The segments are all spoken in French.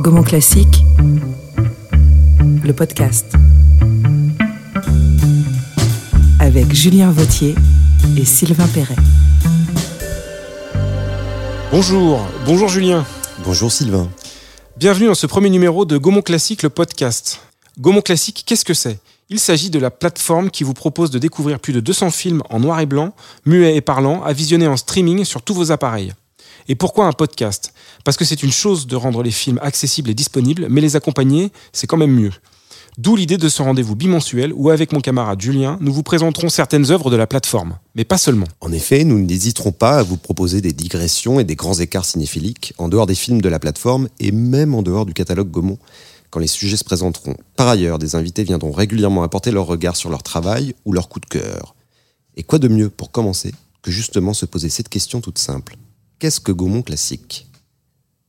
Gaumont Classique, le podcast. Avec Julien Vautier et Sylvain Perret. Bonjour, bonjour Julien. Bonjour Sylvain. Bienvenue dans ce premier numéro de Gaumont Classique, le podcast. Gaumont Classique, qu'est-ce que c'est? Il s'agit de la plateforme qui vous propose de découvrir plus de 200 films en noir et blanc, muets et parlants, à visionner en streaming sur tous vos appareils. Et pourquoi un podcast? Parce que c'est une chose de rendre les films accessibles et disponibles, mais les accompagner, c'est quand même mieux. D'où l'idée de ce rendez-vous bimensuel où, avec mon camarade Julien, nous vous présenterons certaines œuvres de la plateforme. Mais pas seulement. En effet, nous n'hésiterons pas à vous proposer des digressions et des grands écarts cinéphiliques en dehors des films de la plateforme et même en dehors du catalogue Gaumont quand les sujets se présenteront. Par ailleurs, des invités viendront régulièrement apporter leur regard sur leur travail ou leur coup de cœur. Et quoi de mieux pour commencer que justement se poser cette question toute simple? Qu'est-ce que Gaumont classique?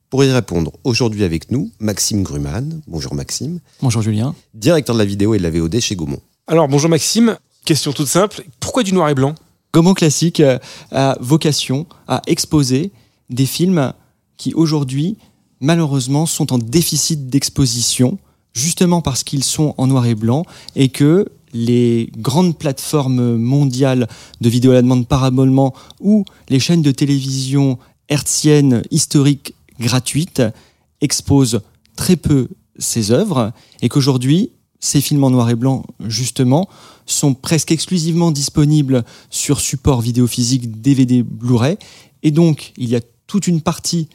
Pour y répondre, aujourd'hui avec nous, Maxime Gruman. Bonjour Maxime. Bonjour Julien. Directeur de la vidéo et de la VOD chez Gaumont. Alors bonjour Maxime, question toute simple, pourquoi du noir et blanc? Gaumont Classique euh, a vocation à exposer des films qui aujourd'hui, malheureusement, sont en déficit d'exposition, justement parce qu'ils sont en noir et blanc et que les grandes plateformes mondiales de vidéo à la demande par abonnement ou les chaînes de télévision hertziennes historiques gratuites exposent très peu ces œuvres et qu'aujourd'hui, ces films en noir et blanc, justement, sont presque exclusivement disponibles sur support vidéo physique DVD Blu-ray. Et donc, il y a toute une partie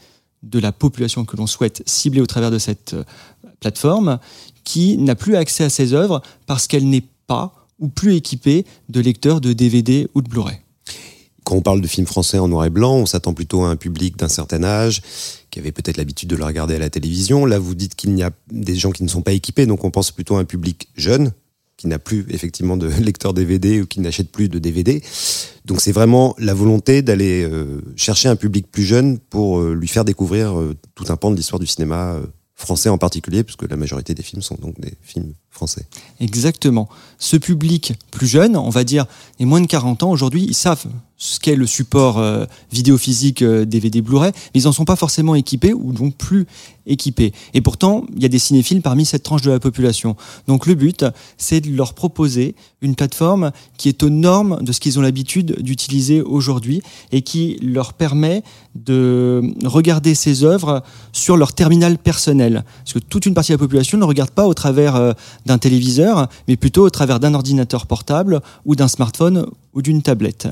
de la population que l'on souhaite cibler au travers de cette euh, plateforme qui n'a plus accès à ces œuvres parce qu'elle n'est pas ou plus équipée de lecteurs de DVD ou de Blu-ray. Quand on parle de films français en noir et blanc, on s'attend plutôt à un public d'un certain âge, qui avait peut-être l'habitude de le regarder à la télévision. Là, vous dites qu'il y a des gens qui ne sont pas équipés, donc on pense plutôt à un public jeune, qui n'a plus effectivement de lecteur DVD ou qui n'achète plus de DVD. Donc c'est vraiment la volonté d'aller euh, chercher un public plus jeune pour euh, lui faire découvrir euh, tout un pan de l'histoire du cinéma français en particulier, puisque la majorité des films sont donc des films Exactement. Ce public plus jeune, on va dire, et moins de 40 ans, aujourd'hui, ils savent ce qu'est le support euh, vidéo physique euh, DVD Blu-ray, mais ils n'en sont pas forcément équipés ou donc plus équipés. Et pourtant, il y a des cinéphiles parmi cette tranche de la population. Donc le but, c'est de leur proposer une plateforme qui est aux normes de ce qu'ils ont l'habitude d'utiliser aujourd'hui et qui leur permet de regarder ces œuvres sur leur terminal personnel. Parce que toute une partie de la population ne regarde pas au travers euh, d'un téléviseur, mais plutôt au travers d'un ordinateur portable ou d'un smartphone ou d'une tablette.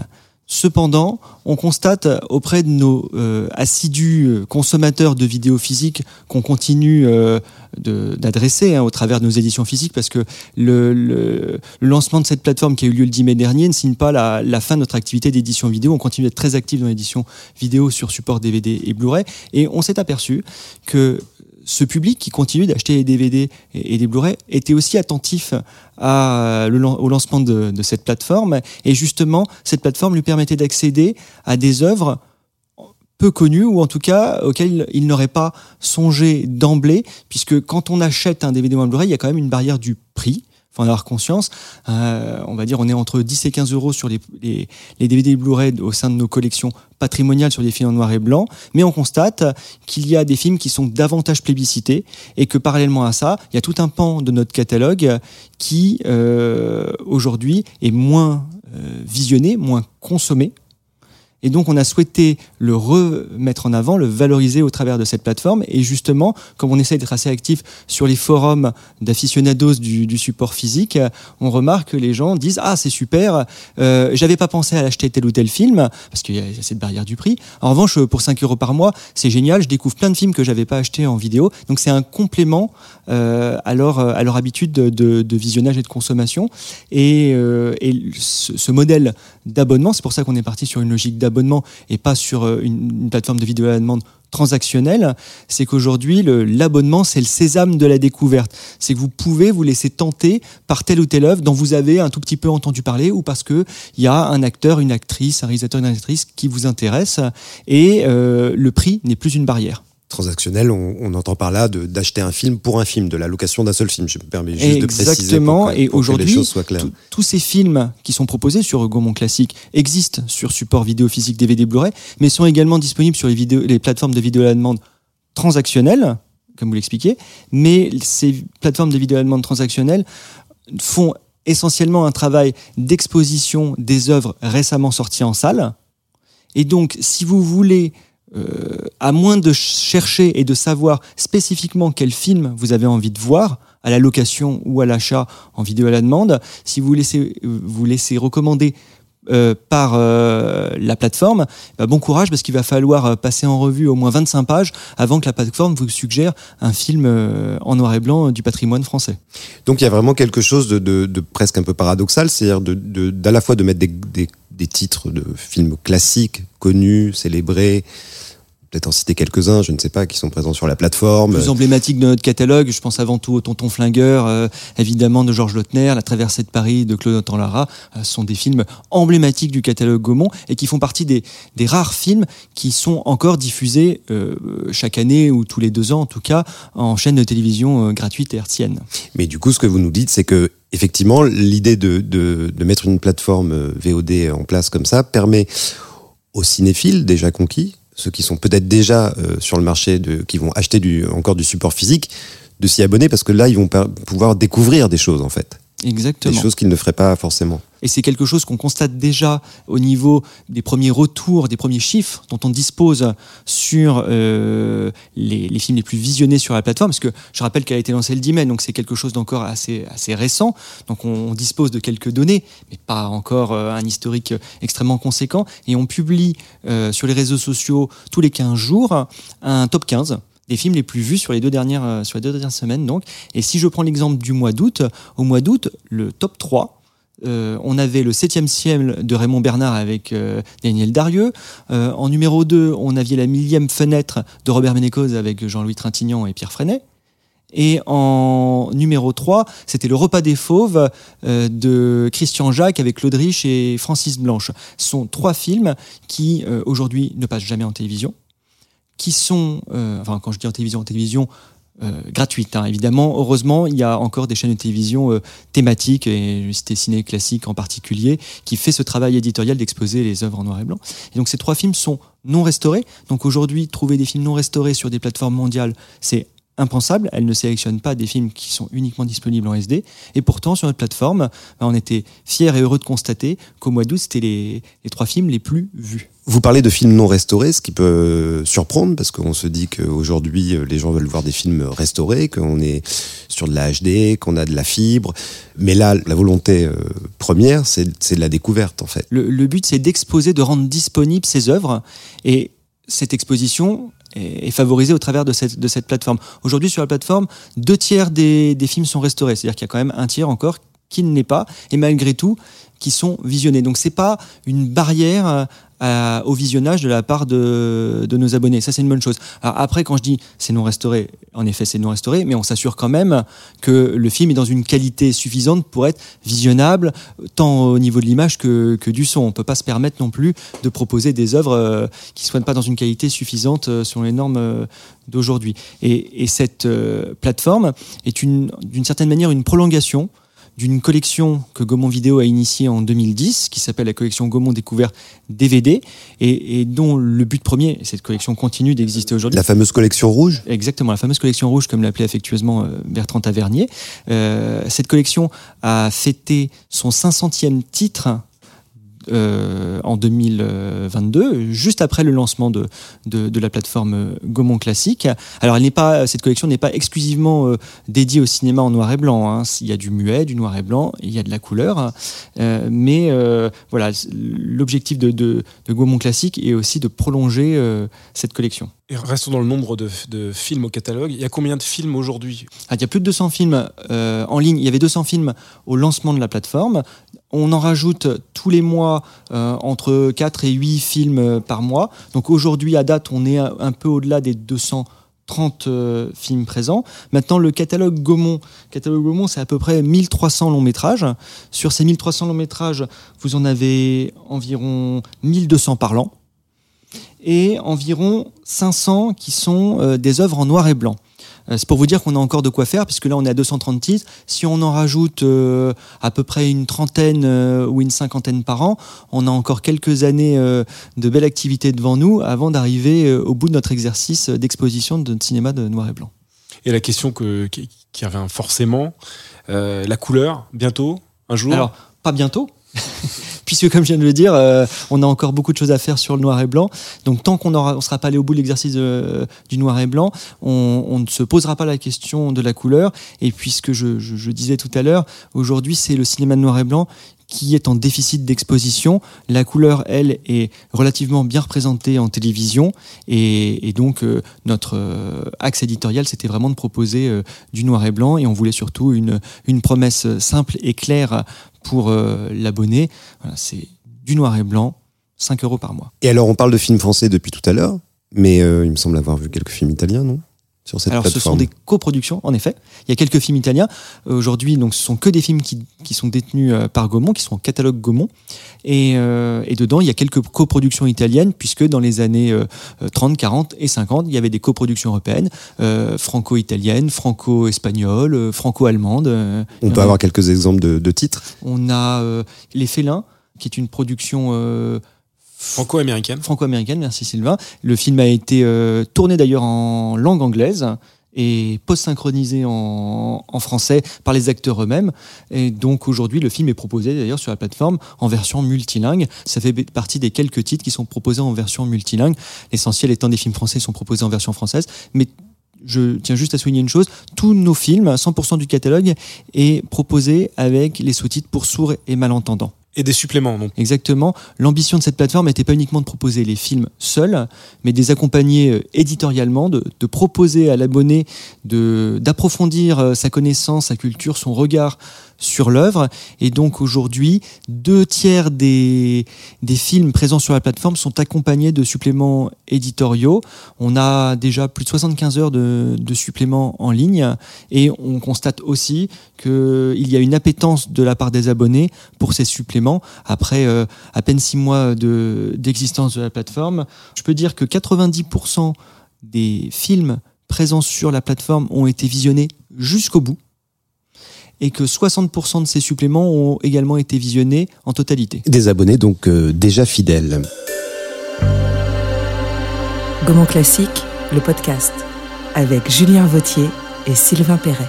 Cependant, on constate auprès de nos euh, assidus euh, consommateurs de vidéos physiques qu'on continue euh, d'adresser hein, au travers de nos éditions physiques, parce que le lancement de cette plateforme qui a eu lieu le 10 mai dernier ne signe pas la, la fin de notre activité d'édition vidéo. On continue d'être très actif dans l'édition vidéo sur support DVD et Blu-ray, et on s'est aperçu que ce public qui continue d'acheter des DVD et, des Blu-ray était aussi attentif lan- au lancement de, de cette plateforme. Et justement, cette plateforme lui permettait d'accéder à des œuvres peu connues ou en tout cas auxquelles il n'aurait pas songé d'emblée, puisque quand on achète un DVD ou un Blu-ray, il y a quand même une barrière du prix. Faut en avoir conscience. Euh, on va dire, on est entre 10 et 15 euros sur les, DVD Blu-ray au sein de nos collections patrimoniales sur des films en noir et blanc. Mais on constate qu'il y a des films qui sont davantage plébiscités et que parallèlement à ça, il y a tout un pan de notre catalogue qui euh, aujourd'hui est moins euh, visionné, moins consommé. Et donc, on a souhaité le remettre en avant, le valoriser au travers de cette plateforme. Et justement, comme on essaie d'être assez actif sur les forums d'aficionados du, support physique, on remarque que les gens disent Ah, c'est super, euh, j'avais pas pensé à l'acheter tel ou tel film, parce qu'il y a cette barrière du prix. En revanche, pour 5 euros par mois, c'est génial, je découvre plein de films que j'avais pas achetés en vidéo. Donc, c'est un complément euh, à, leur, à leur habitude de, visionnage et de consommation. Et, euh, ce modèle d'abonnement, c'est pour ça qu'on est parti sur une logique d'abonnement et pas sur euh, une, plateforme de vidéo à la demande transactionnelle, c'est qu'aujourd'hui, l'abonnement, c'est le sésame de la découverte. C'est que vous pouvez vous laisser tenter par telle ou telle œuvre dont vous avez un tout petit peu entendu parler ou parce qu'il y a un acteur, une actrice, un réalisateur, une actrice qui vous intéresse et euh, le prix n'est plus une barrière. Transactionnel, on, on entend par là de- d'acheter un film pour un film, de la location d'un seul film. Je me permets juste de préciser Exactement. et pour que les aujourd'hui, choses soient claires. tout- tous ces films qui sont proposés sur Gaumont Classique existent sur support vidéo physique DVD Blu-ray, mais sont également disponibles sur les, vidéos, les plateformes de vidéo à la demande transactionnelles comme vous l'expliquez, mais ces plateformes de vidéo à demande transactionnelle font essentiellement un travail d'exposition des œuvres récemment sorties en salle. Et donc, si vous voulez, euh, à moins de chercher et de savoir spécifiquement quel film vous avez envie de voir, à la location ou à l'achat en vidéo à la demande, si vous laissez, vous laissez recommander euh, par euh, la plateforme, bah, bon courage parce qu'il va falloir passer en revue au moins 25 pages avant que la plateforme vous suggère un film en noir et blanc du patrimoine français. Donc il y a vraiment quelque chose de, presque un peu paradoxal, c'est-à-dire d'à la fois de mettre des, des, titres de films classiques, connus, célébrés, peut-être en citer quelques-uns, je ne sais pas, qui sont présents sur la plateforme. Plus emblématiques de notre catalogue, je pense avant tout au Tonton Flingueur, euh, évidemment de Georges Lautner, La Traversée de Paris de Claude Lara, euh, sont des films emblématiques du catalogue Gaumont et qui font partie des, des rares films qui sont encore diffusés euh, chaque année ou tous les deux ans en tout cas en chaîne de télévision euh, gratuite et hertzienne. Mais du coup, ce que vous nous dites, c'est que effectivement, l'idée de, de, de mettre une plateforme VOD en place comme ça permet aux cinéphiles déjà conquis ceux qui sont peut-être déjà euh, sur le marché, de, qui vont acheter du, encore du support physique, de s'y abonner parce que là, ils vont pouvoir découvrir des choses en fait. Exactement. Des choses qu'ils ne feraient pas forcément. Et c'est quelque chose qu'on constate déjà au niveau des premiers retours, des premiers chiffres dont on dispose sur euh, les, les, films les plus visionnés sur la plateforme. Parce que je rappelle qu'elle a été lancée le 10 mai, donc c'est quelque chose d'encore assez, assez récent. Donc on, on, dispose de quelques données, mais pas encore euh, un historique extrêmement conséquent. Et on publie euh, sur les réseaux sociaux tous les 15 jours un top 15 des films les plus vus sur les deux dernières, euh, sur les deux dernières semaines. Donc. Et si je prends l'exemple du mois d'août, au mois d'août, le top 3, euh, on avait le 7e ciel de Raymond Bernard avec euh, Daniel Darieux. Euh, en numéro 2, on avait la millième fenêtre de Robert Ménécose avec Jean-Louis Trintignant et Pierre Freinet. Et en numéro 3, c'était Le repas des fauves euh, de Christian Jacques avec Claude Rich et Francis Blanche. Ce sont trois films qui, euh, aujourd'hui, ne passent jamais en télévision qui sont, euh, enfin quand je dis en télévision, en télévision euh, gratuite, hein, évidemment. Heureusement, il y a encore des chaînes de télévision euh, thématiques, et c'était Ciné Classique en particulier, qui fait ce travail éditorial d'exposer les œuvres en noir et blanc. Et donc ces trois films sont non restaurés. Donc aujourd'hui, trouver des films non restaurés sur des plateformes mondiales, c'est impensable. Elle ne sélectionne pas des films qui sont uniquement disponibles en SD. Et pourtant, sur notre plateforme, ben, on était fiers et heureux de constater qu'au mois d'août, c'était les, les, trois films les plus vus. Vous parlez de films non restaurés, ce qui peut surprendre parce qu'on se dit qu'aujourd'hui, les gens veulent voir des films restaurés, qu'on est sur de la HD, qu'on a de la fibre. Mais là, la volonté première, c'est de la découverte, en fait. Le, le but, c'est d'exposer, de rendre disponibles ces œuvres. Et cette exposition, est, favorisée au travers de cette, de cette plateforme. Aujourd'hui, sur la plateforme, deux tiers des, des films sont restaurés, c'est-à-dire qu'il y a quand même un tiers encore qui ne l'est pas, et malgré tout, qui sont visionnés. Donc c'est pas une barrière à, au visionnage de la part de, de nos abonnés. Ça c'est une bonne chose. Après quand je dis c'est non restauré, en effet c'est non restauré, mais on s'assure quand même que le film est dans une qualité suffisante pour être visionnable tant au niveau de l'image que, que du son. On peut pas se permettre non plus de proposer des œuvres euh, qui soient pas dans une qualité suffisante euh, selon les normes euh, d'aujourd'hui. Et, et, cette euh, plateforme est d'une certaine manière une prolongation d'une collection que Gaumont Vidéo a initiée en 2010, qui s'appelle la collection Gaumont Découverte DVD, et, et, dont le but premier, cette collection continue d'exister aujourd'hui. La fameuse collection rouge? Exactement, la fameuse collection rouge, comme l'appelait affectueusement Bertrand Tavernier. Euh, cette collection a fêté son 500e titre euh, en 2022, juste après le lancement de, de, de la plateforme Gaumont Classique. Alors, elle n'est pas, cette collection n'est pas exclusivement euh, dédiée au cinéma en noir et blanc. Hein. Il y a du muet, du noir et blanc, il y a de la couleur. Euh, mais voilà, l'objectif de, de, de, Gaumont Classique est aussi de prolonger cette collection. Et restons dans le nombre de, de, films au catalogue. Il y a combien de films aujourd'hui? Ah, Il y a plus de 200 films euh, en ligne. Il y avait 200 films au lancement de la plateforme. On en rajoute tous les mois euh, entre 4 et 8 films par mois. Donc aujourd'hui, à date, on est un, peu au-delà des 230 euh, films présents. Maintenant, le catalogue Gaumont, catalogue Gaumont, c'est à peu près 1300 longs métrages. Sur ces 1300 longs métrages, vous en avez environ 1200 parlants et environ 500 qui sont euh, des œuvres en noir et blanc. Euh, c'est pour vous dire qu'on a encore de quoi faire, puisque là on est à 230 titres. Si on en rajoute euh, à peu près une trentaine euh, ou une cinquantaine par an, on a encore quelques années euh, de belle activité devant nous avant d'arriver au bout de notre exercice d'exposition de notre cinéma de noir et blanc. Et la question que, qui, qui revient forcément, la couleur, bientôt, un jour? Alors, pas bientôt, puisque comme je viens de le dire, euh, on a encore beaucoup de choses à faire sur le noir et blanc. Donc tant qu'on ne sera pas allé au bout de l'exercice de- du noir et blanc, on, ne se posera pas la question de la couleur. Et puisque je, disais tout à l'heure, aujourd'hui c'est le cinéma de noir et blanc qui est en déficit d'exposition. La couleur, elle, est relativement bien représentée en télévision. Et, donc, euh, notre euh, axe éditorial, c'était vraiment de proposer euh, du noir et blanc. Et on voulait surtout une promesse simple et claire pour euh, l'abonné. C'est du noir et blanc, 5 euros par mois. Et alors, on parle de films français depuis tout à l'heure, mais euh, il me semble avoir vu quelques films italiens, non? Sur cette Alors, ce sont des coproductions, en effet. Il y a quelques films italiens. Euh, Aujourd'hui, donc, ce sont que des films qui, qui sont détenus euh, par Gaumont, qui sont en catalogue Gaumont. Et, euh, et dedans, il y a quelques coproductions italiennes, puisque dans les années euh, euh, 30, 40 et 50, il y avait des coproductions européennes, euh, franco-italiennes, franco-espagnoles, euh, franco-allemandes. On peut avoir quelques exemples de, de titres? On a euh, Les Félins, qui est une production euh, franco-américaine. franco-américaine, merci Sylvain. Le film a été euh, tourné d'ailleurs en langue anglaise et post-synchronisé en, français par les acteurs eux-mêmes. Et donc aujourd'hui, le film est proposé d'ailleurs sur la plateforme en version multilingue. Ça fait partie des quelques titres qui sont proposés en version multilingue. L'essentiel étant des films français sont proposés en version française. Mais je tiens juste à souligner une chose, tous nos films, 100% du catalogue, est proposé avec les sous-titres pour sourds et malentendants. Et des suppléments. Donc, Exactement. L'ambition de cette plateforme n'était pas uniquement de proposer les films seuls, mais de les accompagner euh, éditorialement, de, de proposer à l'abonné d'approfondir euh, sa connaissance, sa culture, son regard sur l'œuvre. Et donc aujourd'hui, deux tiers des, des films présents sur la plateforme sont accompagnés de suppléments éditoriaux. On a déjà plus de 75 heures de, de suppléments en ligne et on constate aussi qu'il y a une appétence de la part des abonnés pour ces suppléments. Après euh, à peine six mois de- d'existence de la plateforme, je peux dire que 90% des films présents sur la plateforme ont été visionnés jusqu'au bout et que 60% de ces suppléments ont également été visionnés en totalité. Des abonnés donc euh, déjà fidèles. Gaumont Classique, le podcast, avec Julien Vautier et Sylvain Perret.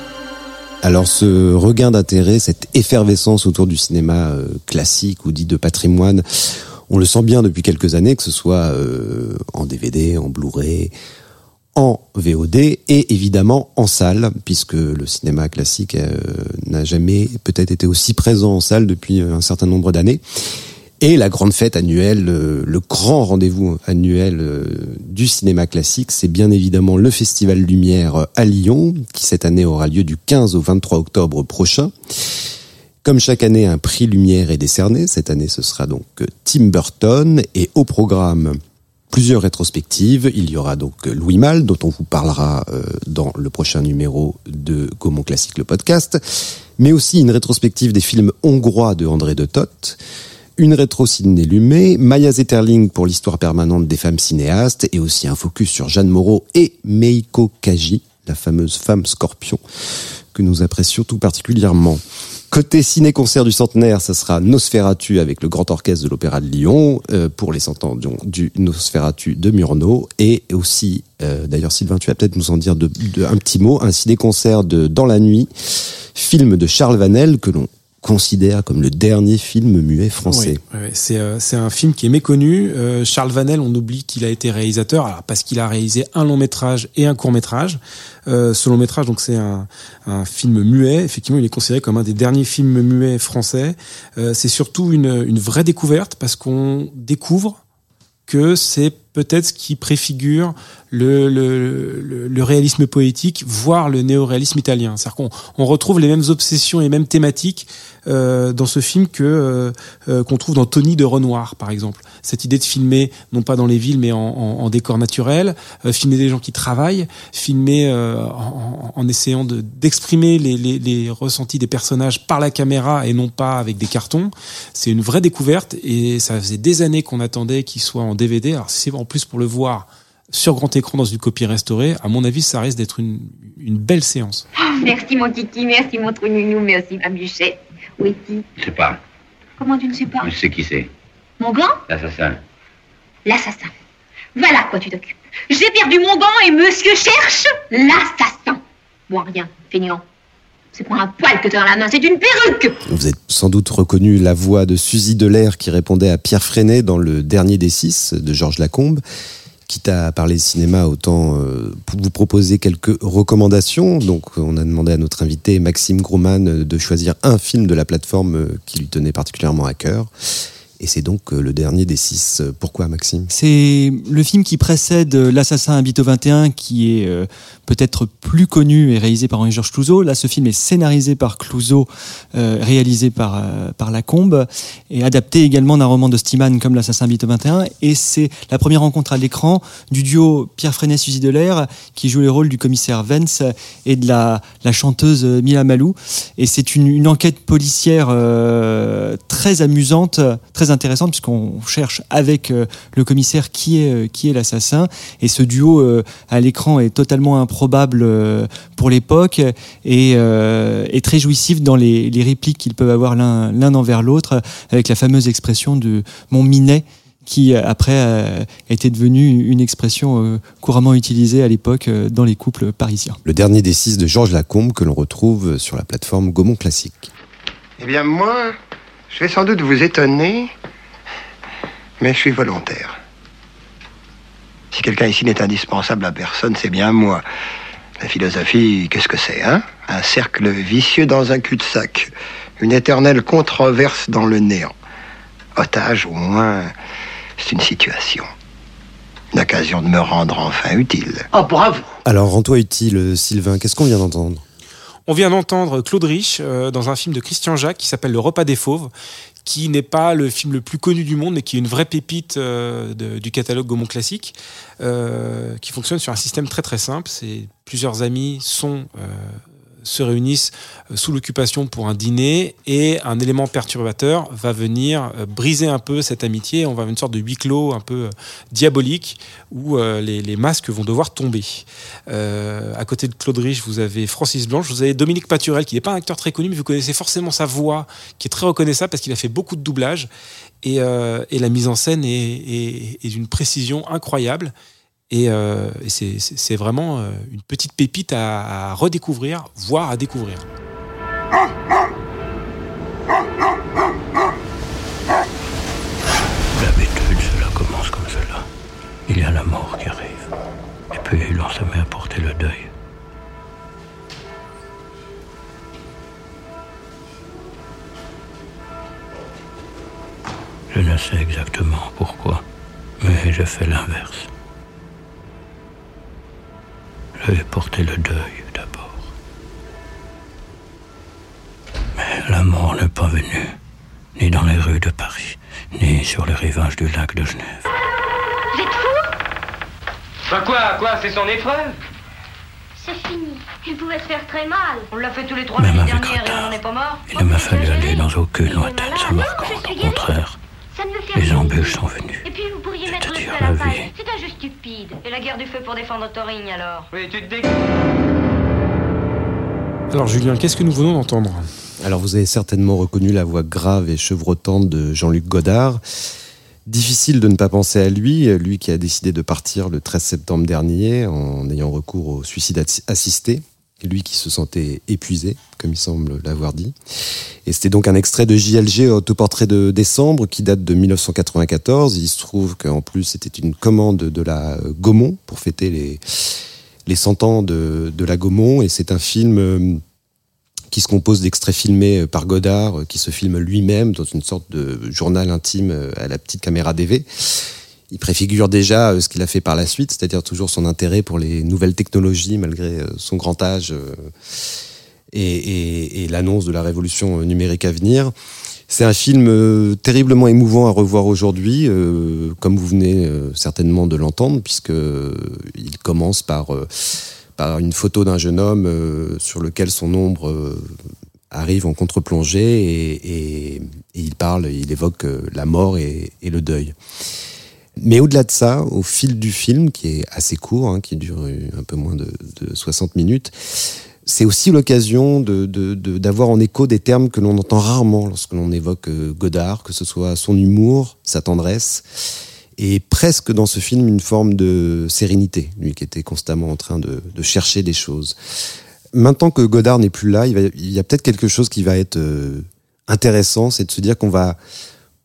Alors ce regain d'intérêt, cette effervescence autour du cinéma euh, classique ou dit de patrimoine, on le sent bien depuis quelques années, que ce soit euh, en DVD, en Blu-ray, en VOD et évidemment en salle, puisque le cinéma classique euh, n'a jamais peut-être été aussi présent en salle depuis euh, un certain nombre d'années. Et la grande fête annuelle, euh, le grand rendez-vous annuel euh, du cinéma classique, c'est bien évidemment le Festival Lumière à Lyon, qui cette année aura lieu du 15 au 23 octobre prochain. Comme chaque année, un prix Lumière est décerné. Cette année, ce sera donc Tim Burton et au programme plusieurs rétrospectives. Il y aura donc Louis Malle, dont on vous parlera euh, dans le prochain numéro de Gaumont Classique, le podcast, mais aussi une rétrospective des films hongrois de André de Toth, une rétro Sidney Lumet, Maya Zetterling pour l'histoire permanente des femmes cinéastes, et aussi un focus sur Jeanne Moreau et Meiko Kaji, la fameuse femme scorpion, que nous apprécions tout particulièrement. Côté ciné-concert du centenaire, ça sera Nosferatu avec le Grand Orchestre de l'Opéra de Lyon, euh, pour les cent ans donc, du Nosferatu de Murnau, et aussi, euh, d'ailleurs Sylvain, tu vas peut-être nous en dire de, de- un petit mot, un ciné-concert de Dans la nuit, film de Charles Vanel que l'on considère comme le dernier film muet français. Euh, c'est un film qui est méconnu. Euh, Charles Vanel, on oublie qu'il a été réalisateur, alors parce qu'il a réalisé un long métrage et un court métrage. Euh, ce long métrage, donc c'est un, un film muet. Effectivement, il est considéré comme un des derniers films muets français. Euh, c'est surtout une, une vraie découverte parce qu'on découvre que c'est peut-être ce qui préfigure le, le, le, réalisme poétique, voire le néoréalisme italien. C'est-à-dire qu'on on retrouve les mêmes obsessions et les mêmes thématiques euh, dans ce film que euh, euh, qu'on trouve dans Tony de Renoir, par exemple. Cette idée de filmer, non pas dans les villes, mais en, en, en décor naturel, euh, filmer des gens qui travaillent, filmer euh, en, en essayant de- d'exprimer les, les, les ressentis des personnages par la caméra et non pas avec des cartons. C'est une vraie découverte et ça faisait des années qu'on attendait qu'il soit en DVD. Alors c'est en plus pour le voir sur grand écran dans une copie restaurée, à mon avis, ça risque d'être une, une belle séance. Merci mon kiki, merci mon trou nounou, merci ma bûchette. Où est-il Je sais pas. Comment tu ne sais pas Je sais qui c'est. Mon gant L'assassin. L'assassin. Voilà à quoi tu t'occupes. J'ai perdu mon gant et monsieur cherche l'assassin. Bon, rien, feignant. C'est pour un poil que t'as dans la main, c'est une perruque Vous êtes sans doute reconnu la voix de Suzy Delair qui répondait à Pierre Freinet dans Le Dernier des Six de Georges Lacombe. Quitte à parler cinéma, autant euh, vous proposer quelques recommandations. Donc, on a demandé à notre invité Maxime Groman de choisir un film de la plateforme euh, qui lui tenait particulièrement à cœur. Et c'est donc euh, le dernier des six. Pourquoi, Maxime? C'est le film qui précède L'Assassin Habito 21, qui est euh, peut-être plus connu et réalisé par Henri-Georges Clouzot. Là, ce film est scénarisé par Clouzot, euh, réalisé par, euh, par Lacombe, et adapté également d'un roman de Stiman comme L'Assassin Habito 21. Et c'est la première rencontre à l'écran du duo Pierre Freinet-Suzy Delair, qui joue les rôles du commissaire Vence et de la, chanteuse Mila Malou. Et c'est une, une enquête policière euh, très amusante, très intéressante, puisqu'on cherche avec euh, le commissaire qui est, euh, qui est l'assassin. Et ce duo euh, à l'écran est totalement improbable euh, pour l'époque et, euh, et très jouissif dans les, les répliques qu'ils peuvent avoir l'un l'un envers l'autre, avec la fameuse expression de mon minet qui après euh, était devenue une expression euh, couramment utilisée à l'époque euh, dans les couples parisiens. Le dernier des six de Georges Lacombe que l'on retrouve sur la plateforme Gaumont Classique. Eh bien, moi, je vais sans doute vous étonner, mais je suis volontaire. Si quelqu'un ici n'est indispensable à personne, c'est bien moi. La philosophie, qu'est-ce que c'est, hein? Un cercle vicieux dans un cul-de-sac. Une éternelle controverse dans le néant. Otage, au moins, c'est une situation. Une occasion de me rendre enfin utile. Oh, bravo Alors, rends-toi utile, Sylvain, qu'est-ce qu'on vient d'entendre? On vient d'entendre Claude Rich euh, dans un film de Christian Jacques qui s'appelle Le Repas des Fauves, qui n'est pas le film le plus connu du monde, mais qui est une vraie pépite euh, du catalogue Gaumont classique, euh, qui fonctionne sur un système très très simple. C'est plusieurs amis sont se réunissent euh, sous l'occupation pour un dîner et un élément perturbateur va venir euh, briser un peu cette amitié. On va avoir une sorte de huis clos un peu euh, diabolique où les, masques vont devoir tomber. À côté de Claude Rich, vous avez Francis Blanche, vous avez Dominique Paturel, qui n'est pas un acteur très connu, mais vous connaissez forcément sa voix, qui est très reconnaissable parce qu'il a fait beaucoup de doublage. Et, et la mise en scène est d'une précision incroyable. Et, euh, et c'est- vraiment euh, une petite pépite à, à redécouvrir, voire à découvrir. D'habitude, cela commence comme cela. Il y a la mort qui arrive. Et puis l'on se met à porter le deuil. Je ne sais exactement pourquoi, mais je fais l'inverse. Je vais porter le deuil d'abord. Mais la mort n'est pas venue, ni dans les rues de Paris, ni sur les rivages du lac de Genève. Vous êtes fou? Bah quoi, quoi, c'est son épreuve? C'est fini. Il pouvait se faire très mal. On l'a fait tous les trois Même l'année avec dernière et on retard. n'en est pas mort. Il ne m'a fallu aller dans aucune lointaine Samarcande. Au contraire, Ça ne me fait les embûches sont venues. Et puis vous C'est un jeu stupide. Et la guerre du feu pour défendre Taurine alors? Oui, tu te dé... Alors Julien, qu'est-ce que nous venons d'entendre? Alors vous avez certainement reconnu la voix grave et chevrotante de Jean-Luc Godard. Difficile de ne pas penser à lui, lui qui a décidé de partir le 13 septembre dernier en ayant recours au suicide assi- assisté, lui qui se sentait épuisé, comme il semble l'avoir dit. Et c'était donc un extrait de JLG Autoportrait de décembre qui date de 1994. Il se trouve qu'en plus c'était une commande de la euh, Gaumont pour fêter les, les 100 ans de, de la Gaumont et c'est un film euh, qui se compose d'extraits filmés euh, par Godard, qui se filme lui-même dans une sorte de journal intime à la petite caméra DV. Il préfigure déjà euh, ce qu'il a fait par la suite, c'est-à-dire toujours son intérêt pour les nouvelles technologies malgré euh, son grand âge euh, et, l'annonce de la révolution numérique à venir. C'est un film terriblement émouvant à revoir aujourd'hui, comme vous venez certainement de l'entendre, puisque il commence par par une photo d'un jeune homme sur lequel son ombre arrive en contre-plongée et, il parle, il évoque la mort et le deuil. Mais au-delà de ça, au fil du film, qui est assez court, hein, qui dure un peu moins de, de 60 minutes, c'est aussi l'occasion de- de- de- d'avoir en écho des termes que l'on entend rarement lorsque l'on évoque euh, Godard, que ce soit son humour, sa tendresse, et presque dans ce film une forme de sérénité, lui qui était constamment en train de, de chercher des choses. Maintenant que Godard n'est plus là, il, va- il y a peut-être quelque chose qui va être euh, intéressant, c'est de se dire qu'on va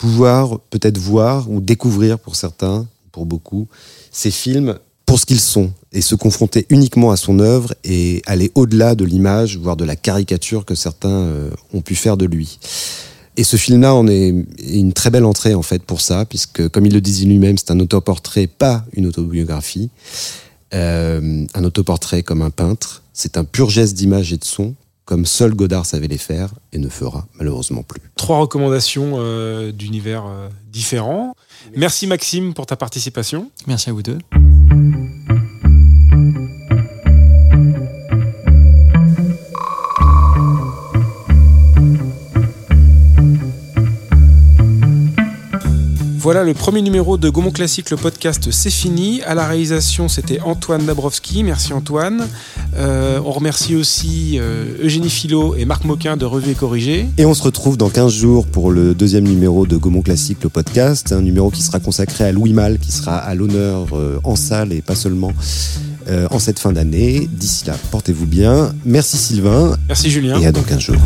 pouvoir peut-être voir ou découvrir pour certains, pour beaucoup, ces films pour ce qu'ils sont et se confronter uniquement à son œuvre et aller au-delà de l'image, voire de la caricature que certains euh, ont pu faire de lui. Et ce film-là en est une très belle entrée en fait pour ça, puisque comme il le disait lui-même, c'est un autoportrait, pas une autobiographie. Euh, un autoportrait comme un peintre. C'est un pur geste d'image et de son, comme seul Godard savait les faire et ne fera malheureusement plus. Trois recommandations euh, d'univers euh, différents. Merci Maxime pour ta participation. Merci à vous deux. Voilà le premier numéro de Gaumont Classique, le podcast, c'est fini. À la réalisation, c'était Antoine Dabrowski. Merci Antoine. Euh, on remercie aussi euh, Eugénie Philo et Marc Moquin de Revue et Corrigé. Et on se retrouve dans 15 jours pour le deuxième numéro de Gaumont Classique, le podcast. Un numéro qui sera consacré à Louis Malle, qui sera à l'honneur euh, en salle et pas seulement euh, en cette fin d'année. D'ici là, portez-vous bien. Merci Sylvain Merci Julien. et à dans 15 jours.